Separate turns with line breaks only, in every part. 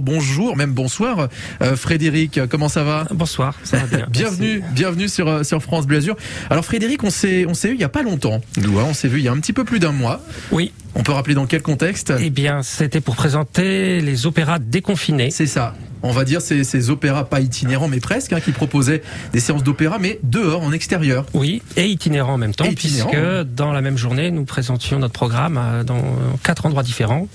Bonjour, même bonsoir, euh, Frédéric. Comment ça va?
Bonsoir, ça va bien.
bienvenue, bienvenue sur euh, sur France Bleu Azur. Alors Frédéric, on s'est on s'est eu il y a pas longtemps. Nous, hein, on s'est vu il y a un petit peu plus d'un mois.
Oui.
On peut rappeler dans quel contexte?
Eh bien, c'était pour présenter les opéras déconfinés.
C'est ça. On va dire ces, ces opéras pas itinérants mais presque, hein, qui proposaient des séances d'opéra mais dehors, en extérieur.
Oui, et itinérants en même temps, puisque
oui.
dans la même journée, nous présentions notre programme euh, dans quatre endroits différents.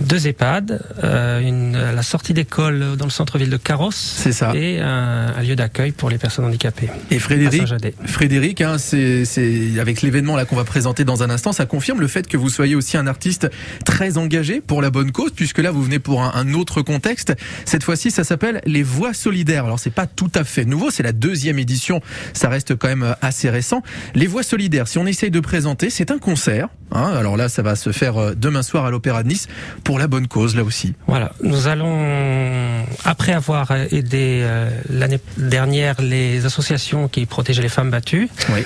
Deux EHPAD, euh, une, la sortie d'école dans le centre-ville de Carros
C'est ça.
et un, un lieu d'accueil pour les personnes handicapées
Et Frédéric, hein, c'est c'est- avec l'événement là qu'on va présenter dans un instant, ça confirme le fait que vous soyez aussi un artiste très engagé pour la bonne cause, puisque là vous venez pour un, un autre contexte. Cette fois-ci, ça s'appelle les Voix solidaires. Alors c'est pas tout à fait nouveau, c'est la deuxième édition, ça reste quand même assez récent. Les Voix solidaires, si on essaye de présenter, c'est un concert. hein. alors là, ça va se faire euh, demain soir à l'Opéra de Nice pour la bonne cause là aussi.
Voilà, nous allons, après avoir aidé euh, l'année dernière les associations qui protégeaient les femmes battues,
Oui.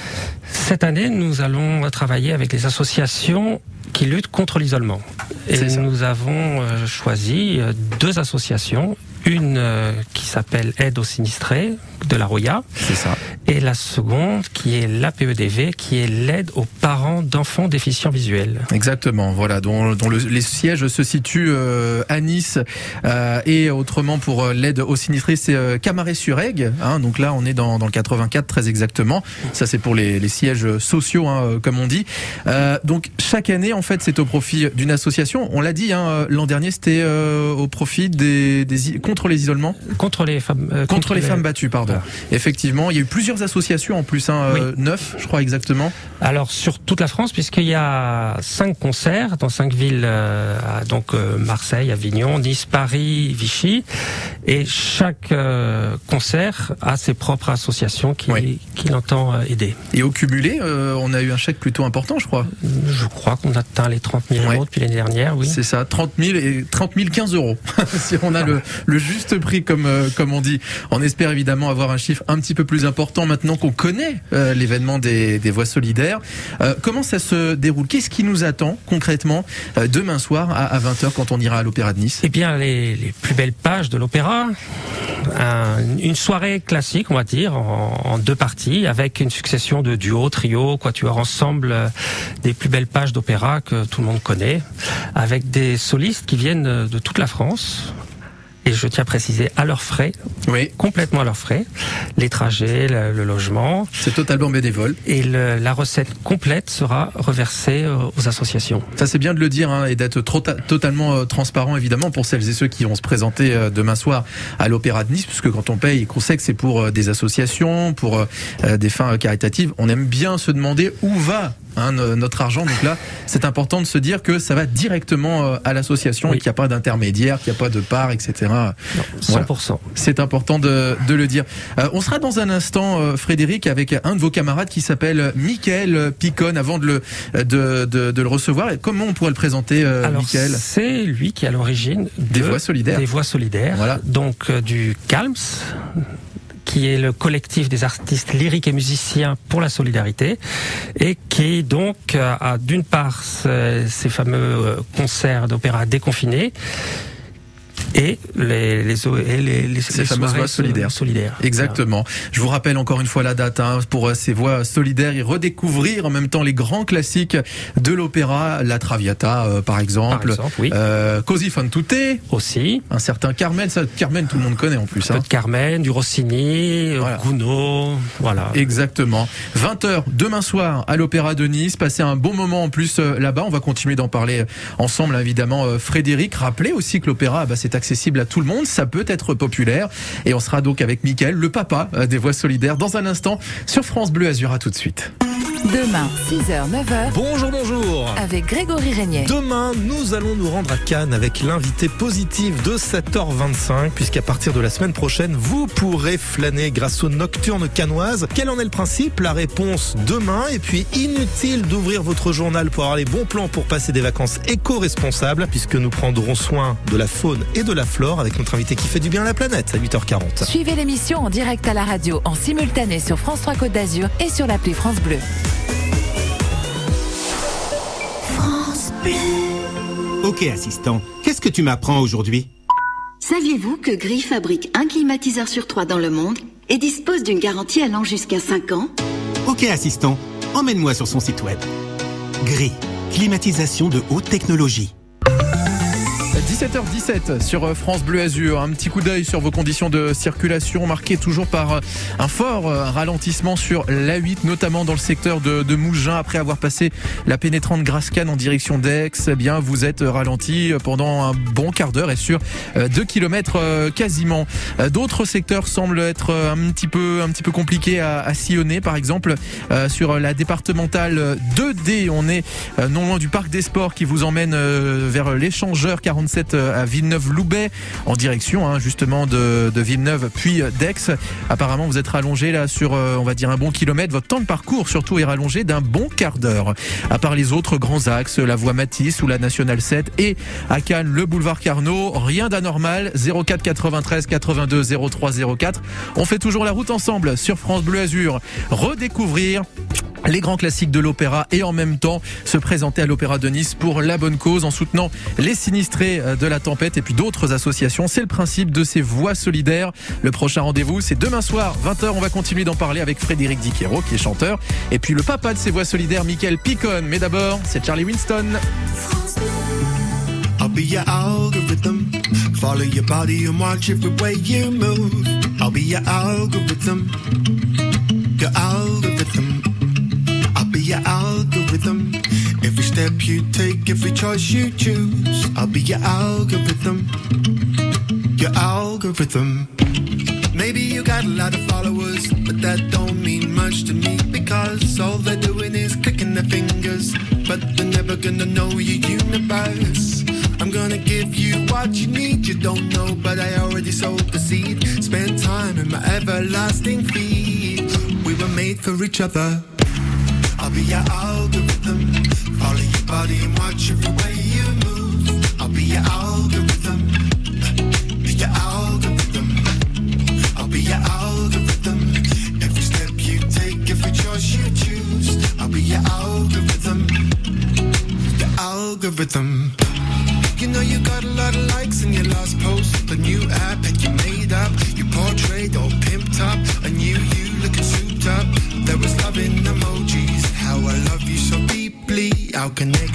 Cette année, nous allons travailler avec les associations qui luttent contre l'isolement. Et nous avons euh, choisi euh, deux associations. Une euh, qui s'appelle Aide aux sinistrés de la Roya
C'est ça.
et la seconde qui est l'APEDV qui est l'aide aux parents d'enfants déficients visuels.
Exactement, voilà, dont, dont le- les sièges se situent euh, à Nice euh, et autrement pour euh, l'aide aux sinistrés, c'est Camaret-sur-Aigle. Hein, donc là, on est dans, dans le 84 très exactement. Ça, c'est pour les, les sièges sociaux, hein, comme on dit. Donc chaque année, en fait, c'est au profit d'une association. On l'a dit, hein, l'an dernier, c'était au profit des, contre les isolements,
Contre les femmes,
contre, les, femmes battues, pardon. Effectivement, il y a eu plusieurs associations en plus, hein, euh, neuf, je crois exactement.
Alors sur toute la France, puisqu'il y a cinq concerts dans cinq villes, euh, donc euh, Marseille, Avignon, Nice, Paris, Vichy, et chaque concert a ses propres associations qui,
Oui.
qui l'entend aider.
Et au cumulé, on a eu un chèque plutôt important, je crois.
Je crois qu'on a atteint les 30 000
Ouais.
euros depuis l'année dernière, oui.
C'est ça, 30 000 et 30 000 15 euros. si on a le, le juste prix, comme comme on dit. On espère évidemment avoir un chiffre un petit peu plus important maintenant qu'on connaît euh, l'événement des, des voix solidaires. Euh, comment ça se déroule? Qu'est-ce qui nous attend concrètement euh, demain soir à, 20h quand on ira à l'Opéra de Nice?
Eh bien, les, plus belles pages de l'opéra, un- une soirée classique, on va dire, en, en deux parties, avec une succession de duos, trios, quatuors ensemble, des plus belles pages d'opéra que tout le monde connaît, avec des solistes qui viennent de toute la France. Et je tiens à préciser à leurs frais,
Oui,
complètement à leurs frais, les trajets, le, le logement,
c'est totalement bénévole.
et le- la recette complète sera reversée euh, aux associations.
Ça c'est bien de le dire hein, et d'être totalement euh, transparent évidemment pour celles et ceux qui vont se présenter euh, demain soir à l'Opéra de Nice, puisque quand on paye qu'on sait que c'est pour euh, des associations, pour des fins caritatives, on aime bien se demander où va hein, no- notre argent. Donc là, c'est important de se dire que ça va directement euh, à l'association
Oui.
et qu'il n'y a pas d'intermédiaire, qu'il n'y a pas de part, etc.
Non,
Voilà.
100%.
C'est important de, de le dire. Euh, on sera dans un instant, euh, Frédéric, avec un de vos camarades qui s'appelle Michael Picon. Avant de le, de, de, de le recevoir, comment on pourrait le présenter, euh,
Alors,
Michael?
c'est lui qui est à l'origine
Des
de-
Voix solidaires.
Des voix solidaires.
Voilà.
Donc du CALMS, qui est le collectif des artistes lyriques et musiciens pour la solidarité, et qui donc a d'une part ce- ces fameux euh, concerts d'opéra déconfinés et les, les, et les, les,
Ces fameuses voix solidaires.
solidaires.
Exactement. Je vous rappelle encore une fois la date hein, pour euh, ces voix solidaires et redécouvrir en même temps les grands classiques de l'opéra, la Traviata euh, par
Par
exemple,
exemple, oui.
euh, Così fan tutte,
Aussi.
un certain Carmen, ça, Carmen tout le monde connaît en plus.
Un
Hein.
peu de Carmen, du Rossini,
Voilà.
Gounod, voilà.
Exactement. 20h demain soir à l'Opéra de Nice. Passez un bon moment en plus là-bas. On va continuer d'en parler ensemble, évidemment. Euh, Frédéric, rappelez aussi que l'opéra, bah, c'est accessible à tout le monde. Ça peut être populaire. Et on sera donc avec Mickaël, le papa euh, des voix solidaires, dans un instant sur France Bleu Azur. À tout de suite.
Demain, 6h, 9h,
Bonjour, bonjour.
avec Grégory Régnier.
Demain, nous allons nous rendre à Cannes avec l'invité positif de 7h25, puisqu'à partir de la semaine prochaine, vous pourrez flâner grâce aux nocturnes cannoises. Quel en est le principe? La réponse demain. Et puis, inutile d'ouvrir votre journal pour avoir les bons plans pour passer des vacances éco-responsables, puisque nous prendrons soin de la faune et de la flore avec notre invité qui fait du bien à la planète à 8h40.
Suivez l'émission en direct à la radio, en simultané sur France 3 Côte d'Azur et sur l'appli France Bleu.
Ok, assistant, qu'est-ce que tu m'apprends aujourd'hui? Saviez-vous que Gris fabrique un climatiseur sur trois dans le monde et dispose d'une garantie allant jusqu'à 5 ans?
Ok assistant, emmène-moi sur son site web. Gris, climatisation de haute technologie.
17h17 sur euh, France Bleu Azur. Un petit coup d'œil sur vos conditions de circulation marquées toujours par euh, un fort euh, ralentissement sur l'A8, notamment dans le secteur de, Mougins. Après avoir passé la pénétrante Grascane en direction d'Aix, eh bien vous êtes ralenti pendant un bon quart d'heure et sur 2 km quasiment. D'autres secteurs semblent être un petit peu, un petit peu compliqués à sillonner. Par exemple, sur la départementale 2D, on est non loin du parc des sports qui vous emmène vers l'échangeur 47 à Villeneuve-Loubet en direction hein, justement de, Villeneuve puis d'Aix. Apparemment vous êtes rallongé là sur euh, on va dire un bon kilomètre. Votre temps de parcours surtout est rallongé d'un bon quart d'heure. À part les autres grands axes, la voie Matisse ou la Nationale 7 et à Cannes le boulevard Carnot, rien d'anormal. 04 93 82 03 04. On fait toujours la route ensemble sur France Bleu Azur. Redécouvrir les grands classiques de l'opéra et en même temps se présenter à l'Opéra de Nice pour la bonne cause en soutenant les sinistrés de la tempête et puis d'autres associations. C'est le principe de ces voix solidaires. Le prochain rendez-vous, c'est demain soir, 20h. On va continuer d'en parler avec Frédéric Diquero, qui est chanteur, et puis le papa de ces voix solidaires, Michael Picon. Mais d'abord, c'est Charlie Winston. Step you take, every choice you choose, I'll be your algorithm. Your algorithm. Maybe you got a lot of followers, but that don't mean much to me because all they're doing is clicking their fingers, but they're never gonna know your universe. I'm gonna give you what you need, you don't know, but I already sowed the seed. Spend time in my everlasting feed. We were made for each other. Be your algorithm. Follow your body and watch every way you move. I'll be your algorithm. Be your algorithm. I'll be your algorithm. Every step you take, every choice you choose. I'll be your algorithm. Your algorithm. You know you got a lot of likes in your last post. The new app how can they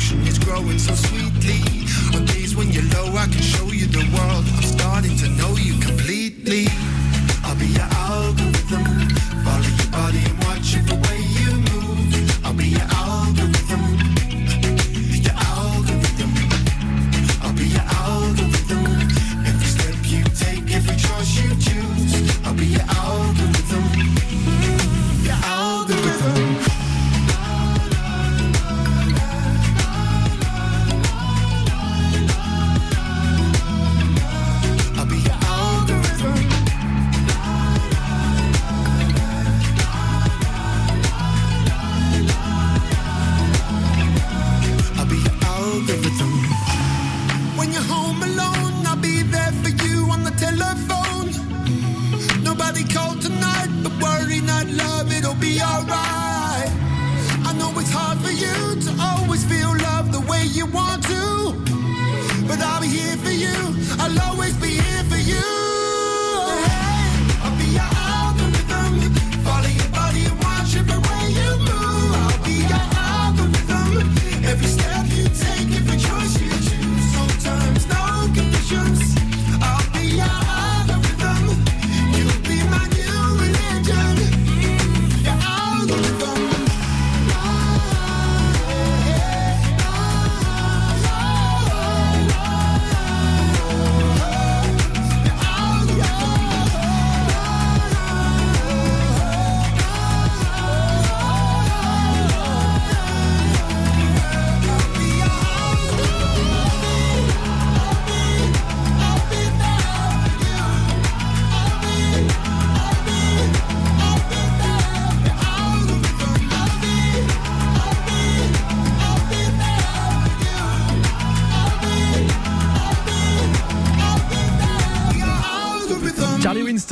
not, love, it'll be alright. I know it's hard for you to always feel love the way you want to. But I'll be here for you, I'll always be here for you.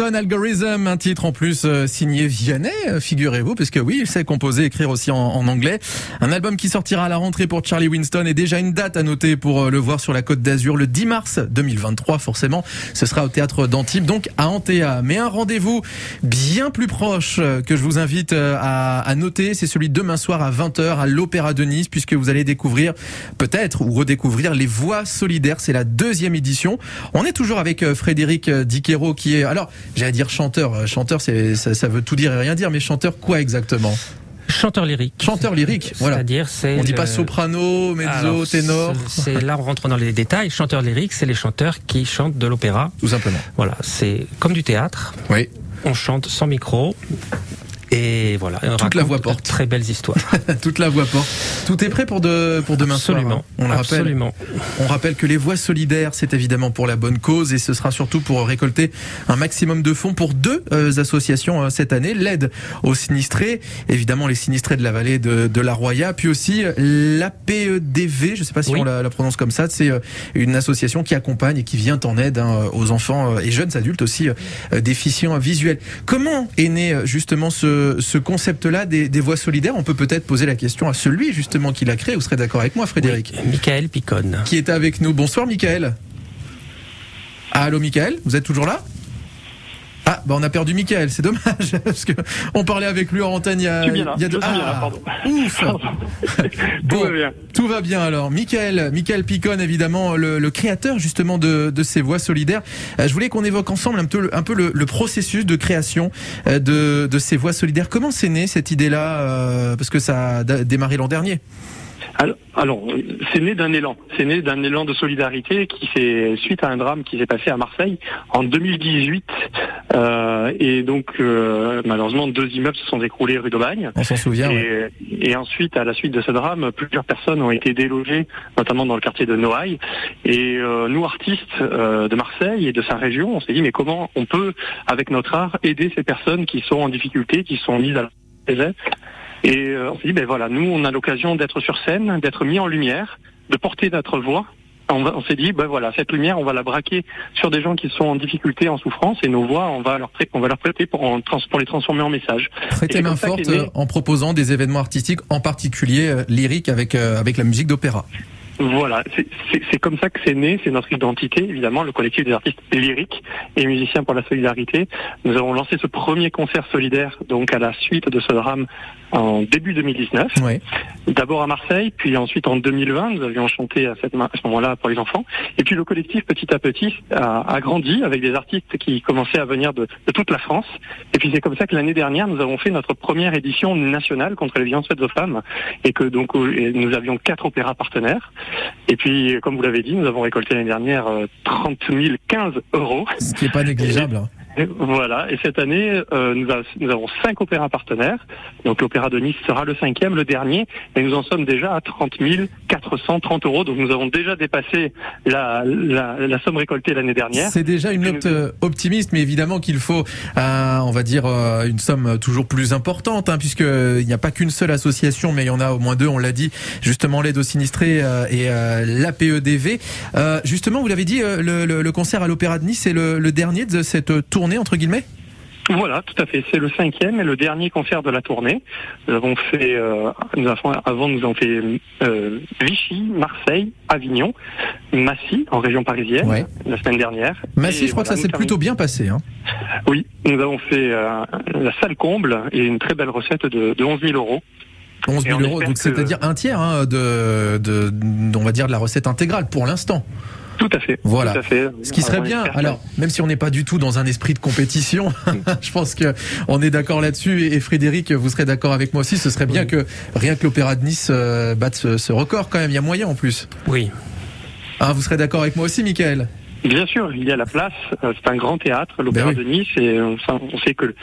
Winston, Algorithm, un titre en plus euh, signé Vianney, euh, figurez-vous, parce que oui, il sait composer, écrire aussi en, anglais. Un album qui sortira à la rentrée pour Charlie Winston et déjà une date à noter pour euh, le voir sur la Côte d'Azur le 10 mars 2023, forcément. Ce sera au théâtre d'Antibes, donc à Antea. Mais un rendez-vous bien plus proche que je vous invite à, noter, c'est celui de demain soir à 20h à l'Opéra de Nice, puisque vous allez découvrir peut-être ou redécouvrir les voix solidaires. C'est la deuxième édition. On est toujours avec Frédéric Diquero qui est alors, j'allais dire chanteur. Euh, chanteur, c'est ça, ça, veut tout dire et rien dire, mais chanteur quoi exactement?
Chanteur lyrique.
Chanteur lyrique, voilà.
C'est-à-dire, c'est.
On dit pas soprano, mezzo, Alors, ténor.
C'est là, on rentre dans les détails. Chanteur lyrique, c'est les chanteurs qui chantent de l'opéra.
Tout simplement.
Voilà, c'est comme du théâtre.
Oui.
On chante sans micro. Et voilà.
Toute la voix porte.
Très belles histoires.
Toute la voix porte. Tout est prêt pour, de, pour demain
Absolument.
soir. Hein. On le
Absolument.
rappelle. On rappelle que les voix solidaires, c'est évidemment pour la bonne cause et ce sera surtout pour récolter un maximum de fonds pour deux euh, associations euh, cette année. L'aide aux sinistrés, évidemment les sinistrés de la vallée de, de la Roya, puis aussi l'APEDV, je ne sais pas si
Oui.
on la, la prononce comme ça, c'est euh, une association qui accompagne et qui vient en aide hein, aux enfants euh, et jeunes adultes aussi euh, déficients visuels. Comment est né euh, justement ce, ce concept-là des, des voix solidaires On peut peut-être poser la question à celui justement qui l'a créé. Vous serez d'accord avec moi, Frédéric
Oui. Michael Picone.
Qui est avec nous. Bonsoir, Michael. Allô, Michael Vous êtes toujours là? Ah, bah on a perdu Michael, c'est dommage, parce que on parlait avec lui en antenne il y a,
bien là,
il y a deux...
bien là,
Ah,
pardon.
Ouf
Tout va bien.
Tout va bien alors. Michael, Michael Picone, évidemment, le, le créateur justement de, de ces voix solidaires. Euh, je voulais qu'on évoque ensemble un peu, le, un peu le, le processus de création euh, de, de ces voix solidaires. Comment c'est né cette idée-là euh, Parce que ça a démarré l'an dernier?
Alors, alors, c'est né d'un élan. C'est né d'un élan de solidarité qui fait suite à un drame qui s'est passé à Marseille en 2018. Euh, et donc, euh, malheureusement, deux immeubles se sont écroulés rue d'Aubagne.
On s'en souvient. ouais.
Et, ensuite, à la suite de ce drame, plusieurs personnes ont été délogées, notamment dans le quartier de Noailles. Et euh, nous, artistes euh, de Marseille et de sa région, on s'est dit mais comment on peut, avec notre art, aider ces personnes qui sont en difficulté, qui sont mises à la Et euh, on s'est dit ben voilà, nous, on a l'occasion d'être sur scène, d'être mis en lumière, de porter notre voix. On, s'est dit ben voilà, cette lumière, on va la braquer sur des gens qui sont en difficulté, en souffrance, et nos voix, on va leur, prêter- on va leur prêter pour, en trans- pour les transformer en messages.
Prêtez
c'est
main forte
né-
euh, en proposant des événements artistiques, en particulier euh, lyriques avec, euh, avec la musique d'opéra.
Voilà, c'est comme ça que c'est né, c'est notre identité, évidemment, le collectif des artistes lyriques et musiciens pour la solidarité. Nous avons lancé ce premier concert solidaire, donc à la suite de ce drame, en début 2019.
Ouais.
D'abord à Marseille, puis ensuite en 2020, nous avions chanté à, cette à ce moment-là pour les enfants. Et puis le collectif, petit à petit, a, a grandi avec des artistes qui commençaient à venir de, de toute la France. Et puis c'est comme ça que l'année dernière, nous avons fait notre première édition nationale contre les violences faites aux femmes, et que donc euh, nous avions quatre opéras partenaires. Et puis, comme vous l'avez dit, nous avons récolté l'année dernière euh, 30 000, 15 euros.
Ce qui est pas négligeable.
Et voilà. Et cette année, euh, nous, a- nous avons cinq opéras partenaires. Donc l'opéra de Nice sera le cinquième, le dernier. Et nous en sommes déjà à 30 430 euros. Donc nous avons déjà dépassé la, la, la somme récoltée l'année dernière.
C'est déjà une note euh, optimiste, mais évidemment qu'il faut, euh, on va dire, euh, une somme toujours plus importante, hein, puisque il n'y a pas qu'une seule association, mais il y en a au moins deux, on l'a dit, justement l'aide aux sinistrés euh, et euh, l'APEDV. Euh, justement, vous l'avez dit, euh, le, le- le concert à l'Opéra de Nice, c'est le, le dernier de cette tournée, entre guillemets?
Voilà, tout à fait. C'est le cinquième et le dernier concert de la tournée. Nous avons fait, euh, nous avons, avant nous avons fait euh, Vichy, Marseille, Avignon, Massy en région parisienne
Ouais.
la semaine dernière.
Massy,
Et
je crois
voilà,
que ça s'est plutôt bien passé. Hein.
Oui, nous avons fait euh, la salle comble et une très belle recette de, de 11 000 euros.
11
Et
000
on
euros, donc
que-
c'est-à-dire un tiers hein, de, de, on va dire, de la recette intégrale pour l'instant.
Tout à fait.
Voilà.
Tout à fait.
Ce qui serait bien, alors même si on n'est pas du tout dans un esprit de compétition, je pense que on est d'accord là-dessus. Et Frédéric, vous serez d'accord avec moi aussi. Ce serait bien que rien que l'Opéra de Nice euh, batte ce, ce record quand même. Il y a moyen en plus.
Oui.
Hein, vous serez d'accord avec moi aussi, Michael?
Bien sûr, il y a la place. Euh, C'est un grand théâtre, l'Opéra
Ben oui.
de Nice, et on sait, on sait que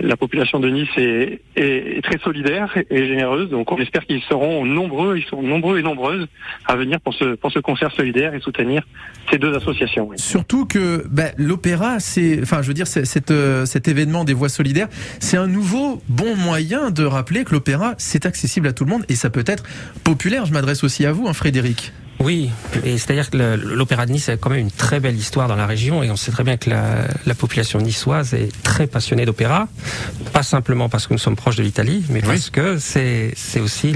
la population de Nice est, est- est très solidaire et généreuse. Donc, on espère qu'ils seront nombreux, ils sont nombreux et nombreuses à venir pour ce pour ce concert solidaire et soutenir ces deux associations. oui.
Surtout que bah, l'opéra, c'est, enfin, je veux dire, cet, euh, cet événement des voix solidaires, c'est un nouveau bon moyen de rappeler que l'opéra, c'est accessible à tout le monde et ça peut être populaire. Je m'adresse aussi à vous, hein, Frédéric.
Oui, et c'est-à-dire que l'Opéra de Nice a quand même une très belle histoire dans la région et on sait très bien que la, la population niçoise est très passionnée d'opéra, pas simplement parce que nous sommes proches de l'Italie, mais parce que c'est c'est aussi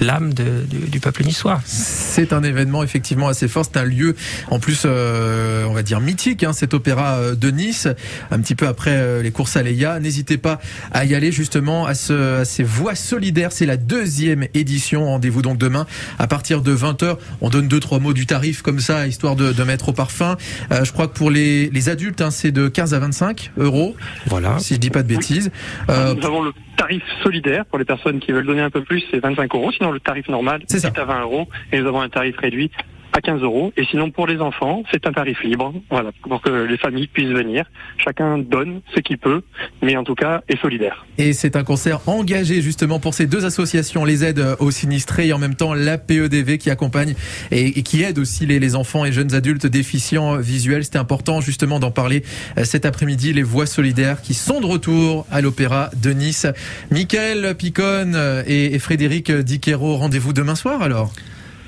l'âme du, du peuple niçois.
C'est un événement effectivement assez fort. C'est un lieu en plus, euh, on va dire mythique, hein, cet opéra euh, de Nice, un petit peu après euh, les courses à Leia. N'hésitez pas à y aller justement à, ce, à ces voix solidaires. C'est la deuxième édition. Rendez-vous donc demain à partir de 20h. On donne deux trois mots du tarif comme ça, histoire de, de mettre au parfum. Euh, je crois que pour les, les adultes, hein, c'est de 15 à 25 euros,
Voilà.
si je dis pas de bêtises. Euh,
Nous avons le tarif solidaire pour les personnes qui veulent donner un peu plus, c'est 25 euros. Sinon, le tarif normal,
c'est
à 20 euros. Et nous avons un tarif réduit à 15 euros. Et sinon, pour les enfants, c'est un tarif libre. Voilà, pour que les familles puissent venir. Chacun donne ce qu'il peut, mais en tout cas est solidaire.
Et c'est un concert engagé justement pour ces deux associations, les aides aux sinistrés et en même temps la PEDV qui accompagne et, qui aide aussi les, les enfants et jeunes adultes déficients visuels. C'était important justement d'en parler euh, cet après-midi, les voix solidaires qui sont de retour à l'Opéra de Nice. Michael Picone euh, et, et Frédéric Diquero, rendez-vous demain soir alors?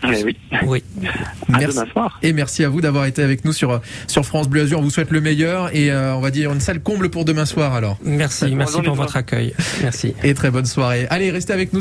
Oui,
Oui.
à
Merci.
demain soir.
Et merci à vous d'avoir été avec nous sur, sur France Bleu Azur. On vous souhaite le meilleur et euh, on va dire une salle comble pour demain soir alors.
Merci, merci pour votre accueil. Merci.
Et très bonne soirée. Allez, restez avec nous.